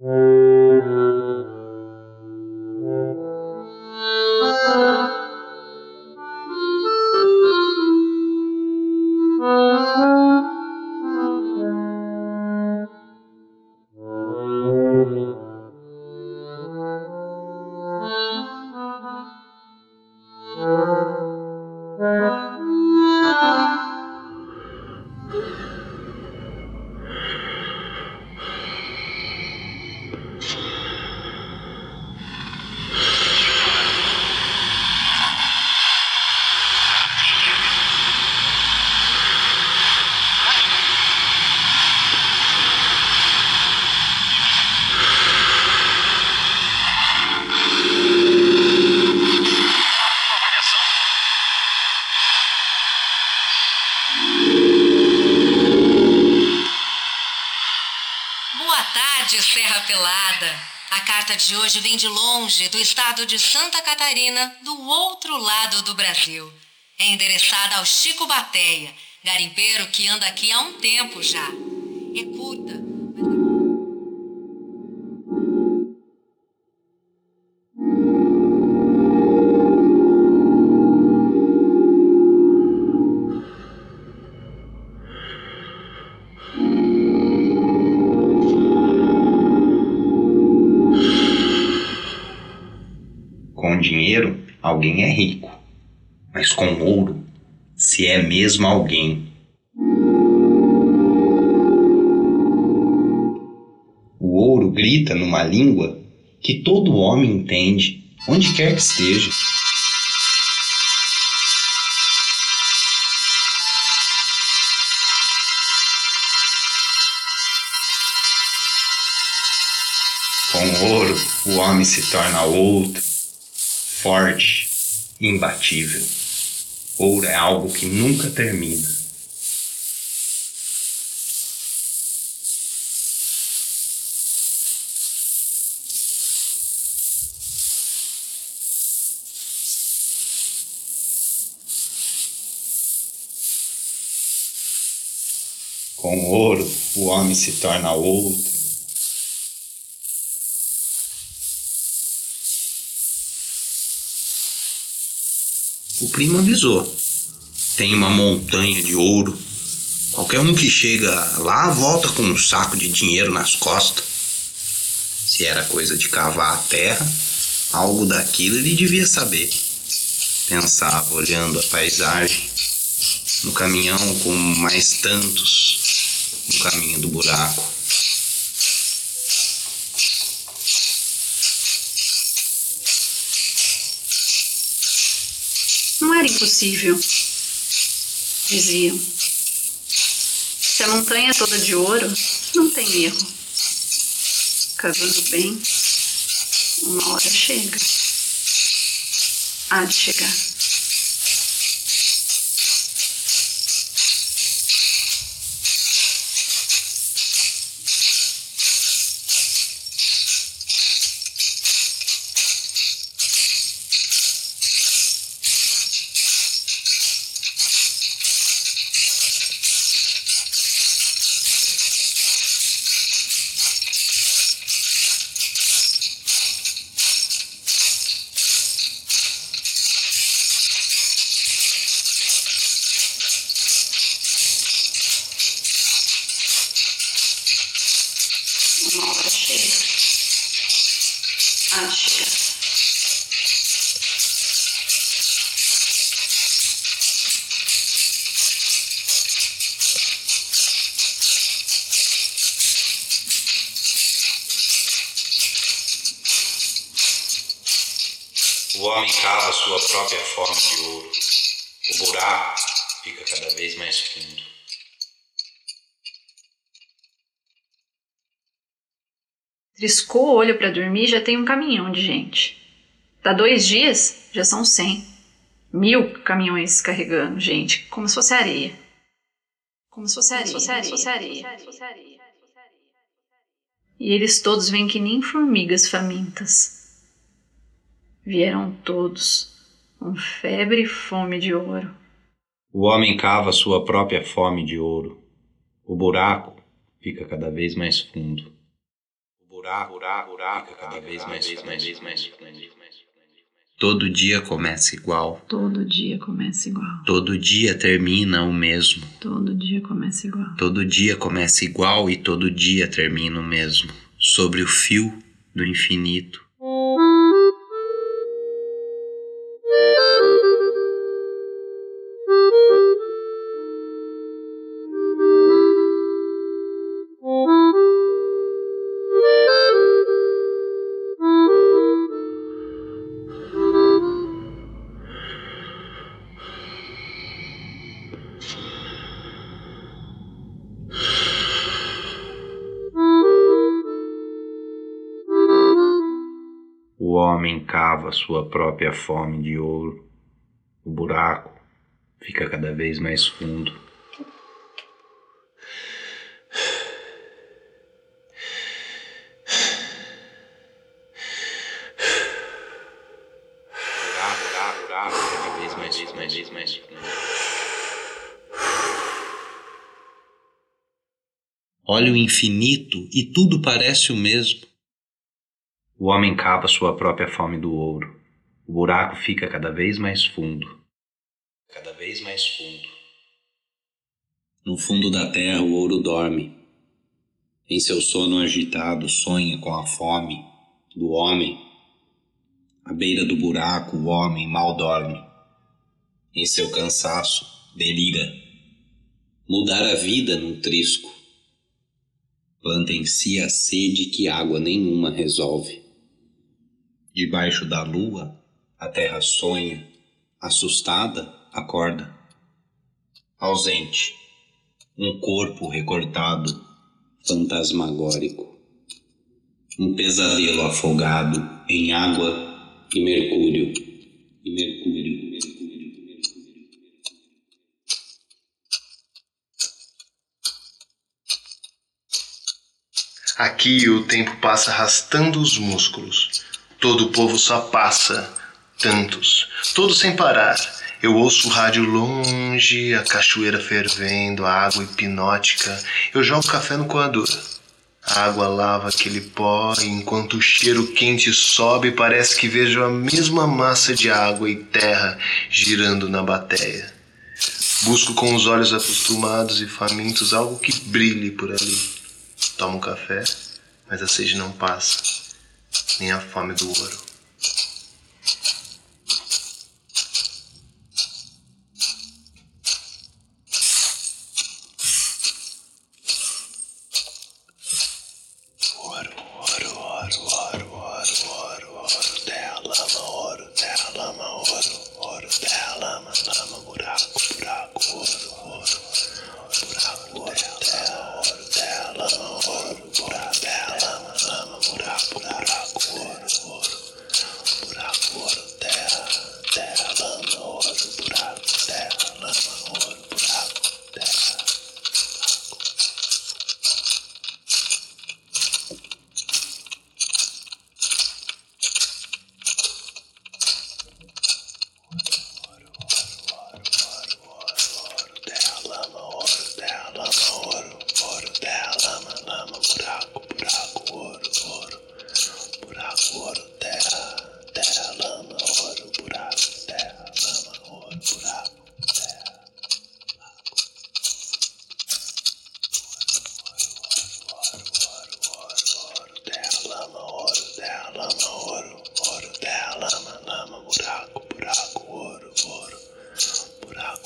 Boa carta de hoje vem de longe, do estado de Santa Catarina, do outro lado do Brasil. É endereçada ao Chico Bateia, garimpeiro que anda aqui há um tempo já. É dinheiro, alguém é rico. Mas com ouro, se é mesmo alguém. O ouro grita numa língua que todo homem entende, onde quer que esteja. Com ouro, o homem se torna outro, forte, imbatível. Ouro é algo que nunca termina. Com ouro, o homem se torna outro, O primo avisou. Tem uma montanha de ouro. Qualquer um que chega lá volta com um saco de dinheiro nas costas. Se era coisa de cavar a terra, algo daquilo ele devia saber. Pensava olhando a paisagem, no caminhão com mais tantos no caminho do buraco. Era impossível, diziam. Se a montanha é toda de ouro, não tem erro. Cavando bem, uma hora chega. Há de chegar. Sua própria forma de ouro. O buraco fica cada vez mais fundo. Triscou o olho para dormir já tem um caminhão de gente. Dá dois dias, já são cem. Mil caminhões carregando gente, como se fosse areia. Como se fosse areia. Se fosse areia. E eles todos vêm que nem formigas famintas. Vieram todos, com febre e fome de ouro. O homem cava sua própria fome de ouro. O buraco fica cada vez mais fundo. O buraco buraco, buraco, buraco, cada vez mais, mais, mais, mais, Todo dia começa igual. Todo dia começa igual. Todo dia termina o mesmo. Todo dia começa igual. Todo dia começa igual e todo dia termina o mesmo. Sobre o fio do infinito. Cava sua própria fome de ouro. O buraco fica cada vez mais fundo. Cada vez mais, mais, mais, mais. Olha o infinito e tudo parece o mesmo. O homem cava sua própria fome do ouro. O buraco fica cada vez mais fundo. Cada vez mais fundo. No fundo da terra o ouro dorme. Em seu sono agitado sonha com a fome do homem. À beira do buraco o homem mal dorme. Em seu cansaço delira. Mudar a vida num trisco. Planta em si a sede que água nenhuma resolve. Debaixo da lua, a terra sonha, assustada, acorda. Ausente, um corpo recortado, fantasmagórico. Um pesadelo afogado em água e mercúrio. E mercúrio. Aqui o tempo passa arrastando os músculos. Todo o povo só passa, tantos, todos sem parar. Eu ouço o rádio longe, a cachoeira fervendo, a água hipnótica. Eu jogo café no coador. A água lava aquele pó e enquanto o cheiro quente sobe, parece que vejo a mesma massa de água e terra girando na bateia. Busco com os olhos acostumados e famintos algo que brilhe por ali. Tomo café, mas a sede não passa, nem a fome do ouro. Ouro,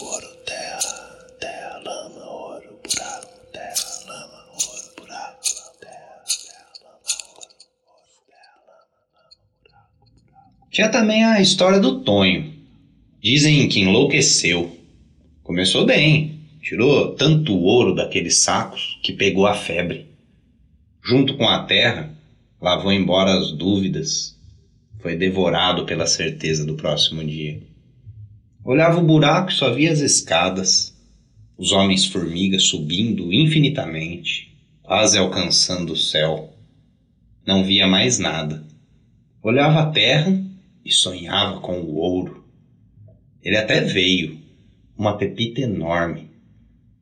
ouro, terra, terra, lama, ouro, buraco, terra, lama, ouro, buraco, terra, terra, lama, ouro, ouro, terra, lama, lama, buraco. Tinha também a história do Tonho. Dizem que enlouqueceu. Começou bem, tirou tanto ouro daqueles sacos que pegou a febre. Junto com a terra, lavou embora as dúvidas. Foi devorado pela certeza do próximo dia. Olhava o buraco e só via as escadas, os homens-formigas subindo infinitamente, quase alcançando o céu. Não via mais nada. Olhava a terra e sonhava com o ouro. Ele até veio, uma pepita enorme.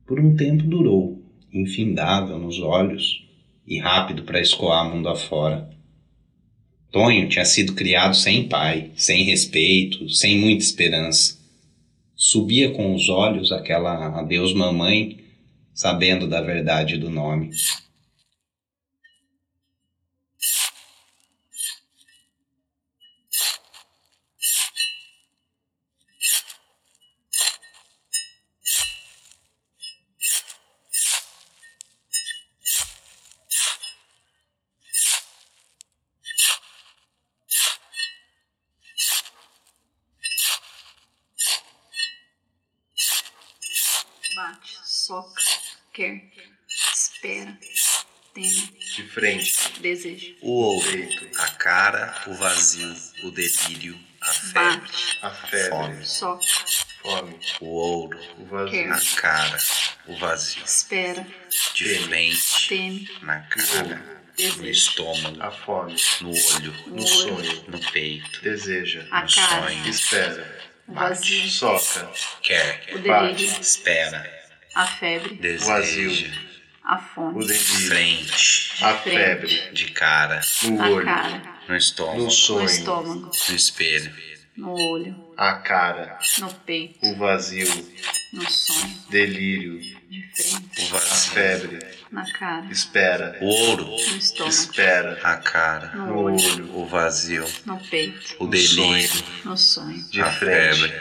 Por um tempo durou, infindável nos olhos, e rápido para escoar mundo afora. Tonho tinha sido criado sem pai, sem respeito, sem muita esperança. Subia com os olhos aquela adeus mamãe, sabendo da verdade do nome. Bate, soca, quer, espera, teme, De frente. deseja. O ouro, Peito. a cara, o vazio, o delírio, a febre, Bate, A febre. fome. soca, Fome. O ouro, O vazio. a cara, o vazio, espera, de frente, teme, na cara, no deseja. estômago, A fome. no olho, No No olho, sonho. no peito, Deseja. a no cara, sonho, Espera. O vazio, Soca. quer, o Bate. delírio, espera, a febre, deseja, a O fome, delírio. frente, A frente. febre. de cara, No a olho. cara, no estômago, No no sonho. estômago, no espelho, no olho, A cara. no peito, O vazio. no sonho, Delírio. de frente, o A vazio, febre. Na cara, Espera. o ouro, no estômago, Espera. a cara, no olho, olho. o vazio, no peito, o delírio, no sonho, De a frente. febre,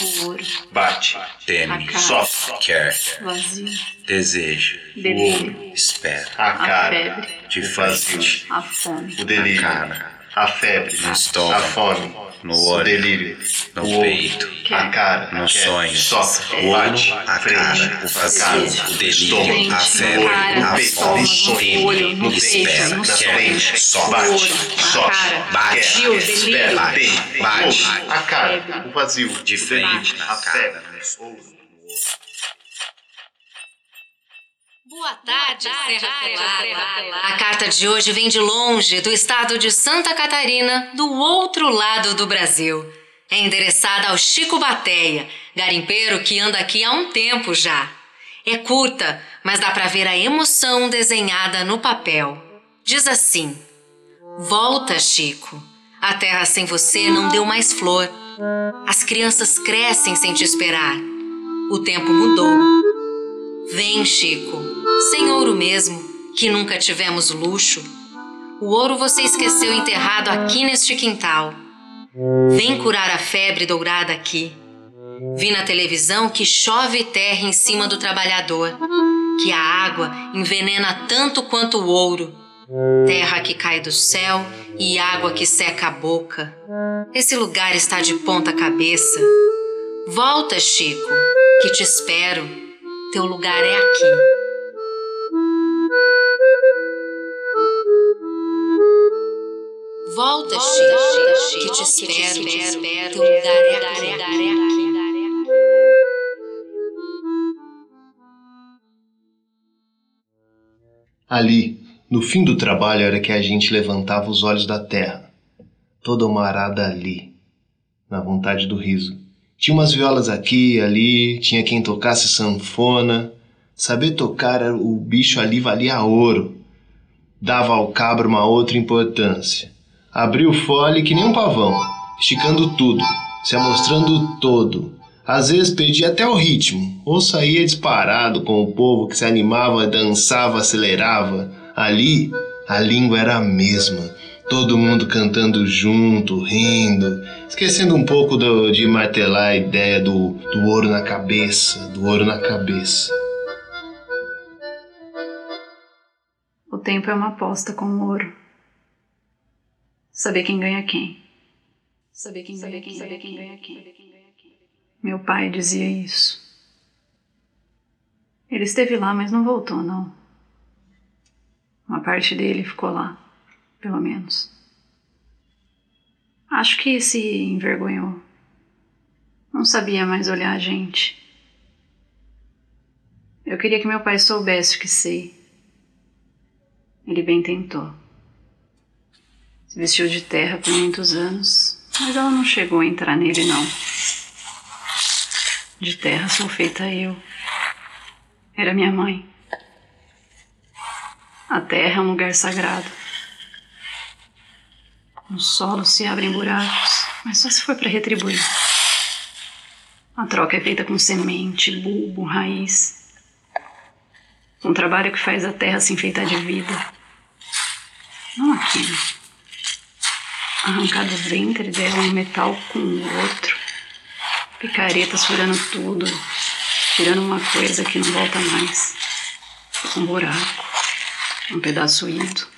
o ouro, Bate. teme, A. Soca. quer, vazio, deseja, delírio, espera, A a cara. febre, de frente, a fome, O delírio. A cara. A febre. No estômago. A fome. No O olho. delírio. No o peito. A cara. No Quer. sonho. Soca. O olho, Bate. a cara, o vazio, o delírio, a febre, a fome, teme, olho, no espera, no quer, frente, soca, bate, bate, Espera. Bate. Olho. A cara. O vazio. de O frente, A febre. Olho. Boa tarde, Serra Pelada. A carta de hoje vem de longe, do estado de Santa Catarina, do outro lado do Brasil. É endereçada ao Chico Bateia, garimpeiro que anda aqui há um tempo já. É curta, mas dá pra ver a emoção desenhada no papel. Diz assim: Volta, Chico. A terra sem você não deu mais flor. As crianças crescem sem te esperar. O tempo mudou. Vem, Chico, sem ouro mesmo, que nunca tivemos luxo. O ouro você esqueceu enterrado aqui neste quintal. Vem curar a febre dourada aqui. Vi na televisão que chove terra em cima do trabalhador, que a água envenena tanto quanto o ouro. Terra que cai do céu e água que seca a boca. Esse lugar está de ponta cabeça. Volta, Chico, que te espero. Teu lugar é aqui. Volta, Chico, que te espero. Teu lugar é aqui. Ali, no fim do trabalho, era que a gente levantava os olhos da terra. Toda uma arada ali, na vontade do riso. Tinha umas violas aqui e ali, tinha quem tocasse sanfona. Saber tocar era- o bicho ali valia ouro. Dava ao cabra uma outra importância. Abriu o fole que nem um pavão, esticando tudo, se amostrando todo. Às vezes perdia até o ritmo, ou saía disparado com o povo que se animava, dançava, acelerava. Ali, a língua era a mesma. Todo mundo cantando junto, rindo, esquecendo um pouco do- de martelar a ideia do, do ouro na cabeça, do ouro na cabeça. O tempo é uma aposta com o ouro. Saber quem ganha quem. Saber quem ganha quem. Saber quem ganha quem. Meu pai dizia isso. Ele esteve lá, mas não voltou, não. Uma parte dele ficou lá, pelo menos. Acho que se envergonhou. Não sabia mais olhar a gente. Eu queria que meu pai soubesse o que sei. Ele bem tentou. Se vestiu de terra por muitos anos, mas ela não chegou a entrar nele, não. De terra sou feita eu. Era minha mãe. A terra é um lugar sagrado. No solo se abrem buracos, mas só se for para retribuir. A troca é feita com semente, bulbo, raiz. Um trabalho que faz a terra se enfeitar de vida. Não aquilo. Arrancar do ventre dela um metal com o outro. Picaretas furando tudo, tirando uma coisa que não volta mais. Um buraco, um pedaço ido.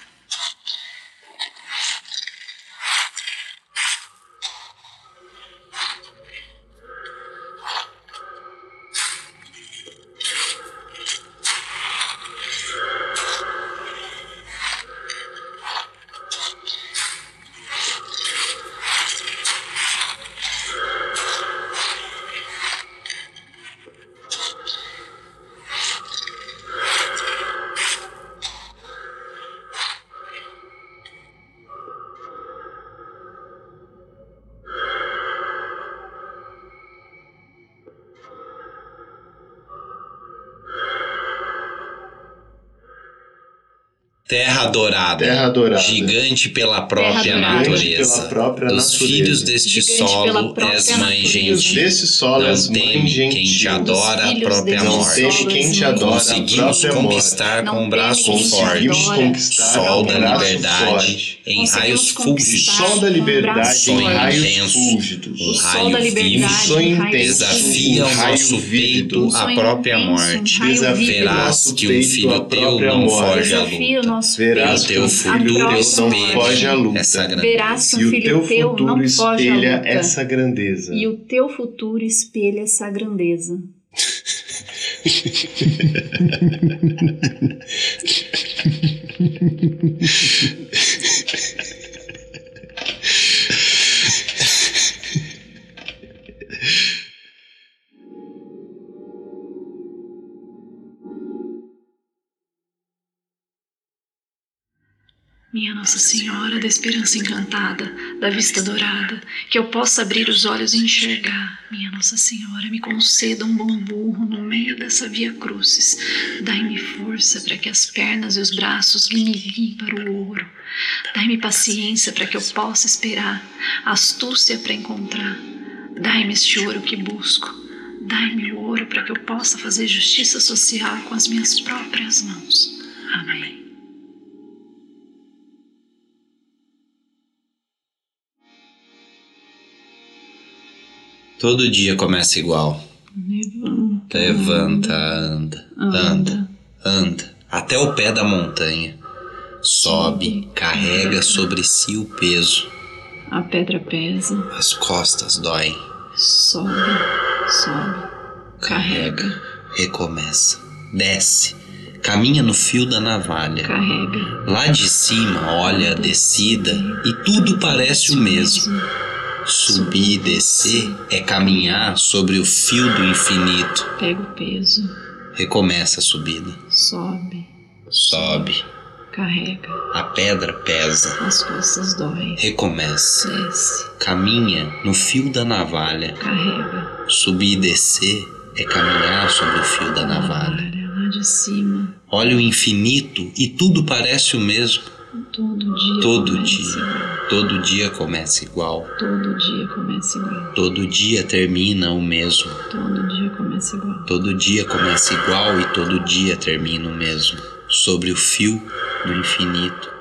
Terra adorada. Terra adorada. Gigante pela própria natureza. Pela própria Dos natureza. filhos deste Gigante solo és mãe gentil. Desse solo és Não mãe gentil. quem te adora a própria desse Não morte. teme quem és te mãe adora a Conseguimos morte. conquistar com um braço forte sol da liberdade em raios fúlgidos. sol da liberdade em raios fúlgidos. O raio da vivo desafia o nosso peito sonho própria morte. Verás que um filho teu não morte. foge à luta. Nosso Verás teu que o filho teu não foge à luta. essa. Verás que o filho teu futuro não foge à espelha luta. essa grandeza. E o teu futuro espelha essa grandeza. Minha Nossa Senhora da Esperança Encantada, da Vista Dourada, que eu possa abrir os olhos e enxergar. Minha Nossa Senhora, me conceda um bom burro no meio dessa via crucis. Dai-me força para que as pernas e os braços me guiem para o ouro. Dai-me paciência para que eu possa esperar, astúcia para encontrar. Dai-me este ouro que busco. Dai-me o ouro para que eu possa fazer justiça social com as minhas próprias mãos. Amém. Todo dia começa igual. Levanta. Levanta, anda, anda, anda, até o pé da montanha. Sobe, carrega sobre si o peso. A pedra pesa, As costas doem. sobe, sobe, carrega, Recomeça. Desce. Caminha no fio da navalha. carrega. Lá de cima olha a descida e tudo parece o mesmo. Subir e descer é caminhar sobre o fio do infinito. Pega o peso, Recomeça a subida. sobe, Sobe. carrega. A pedra pesa. As costas doem, Recomeça. desce, Caminha no fio da navalha. carrega. Subir e descer é caminhar sobre o fio da navalha. Olha lá de cima, Olha o infinito e tudo parece o mesmo. Todo dia. Todo começa dia. igual, Todo dia começa igual. Todo dia começa igual. Todo dia termina o mesmo. Todo dia começa igual. Todo dia começa igual e todo dia termina o mesmo. Sobre o fio do infinito.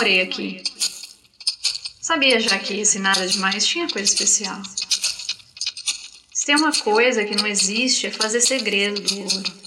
Morei aqui. Sabia já que esse nada demais tinha coisa especial. Se tem uma coisa que não existe é fazer segredo do ouro.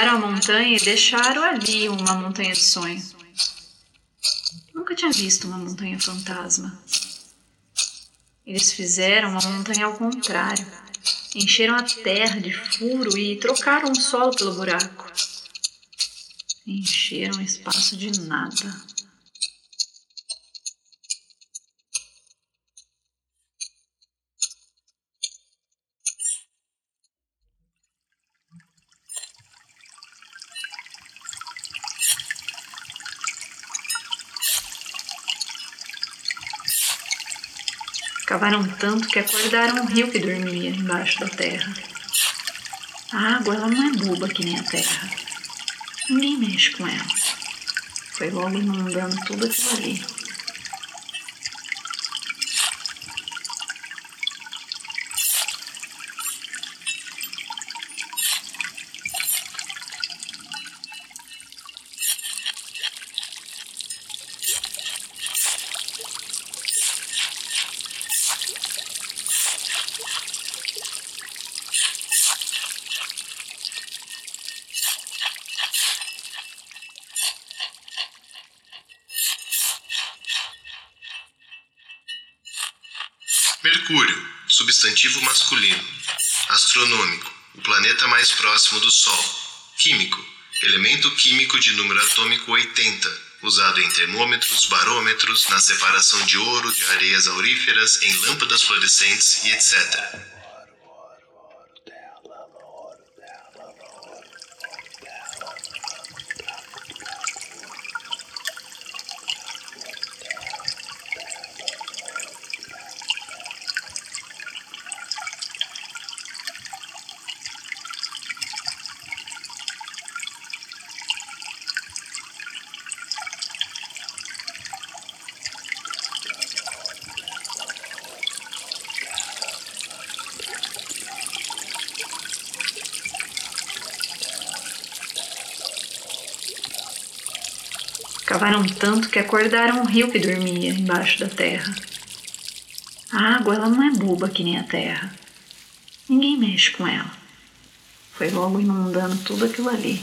Tiraram a montanha e deixaram ali uma montanha de sonho. Nunca tinha visto uma montanha fantasma. Eles fizeram uma montanha ao contrário. Encheram a terra de furo e trocaram o solo pelo buraco. Encheram espaço de nada. Cavaram tanto que acordaram um rio que dormia embaixo da terra. A água ela não é boba que nem a terra. Ninguém mexe com ela. Foi logo inundando tudo aquilo ali. Mercúrio, substantivo masculino. Astronômico, o planeta mais próximo do Sol. Químico, elemento químico de número atômico 80, usado em termômetros, barômetros, na separação de ouro de areias auríferas, em lâmpadas fluorescentes e etc. Cavaram tanto que acordaram um rio que dormia embaixo da terra. A água ela não é boba que nem a terra. Ninguém mexe com ela. Foi logo inundando tudo aquilo ali.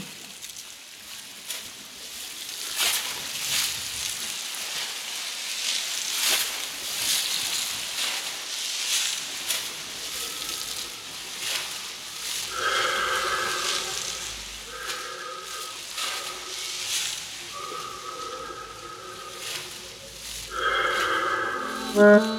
mm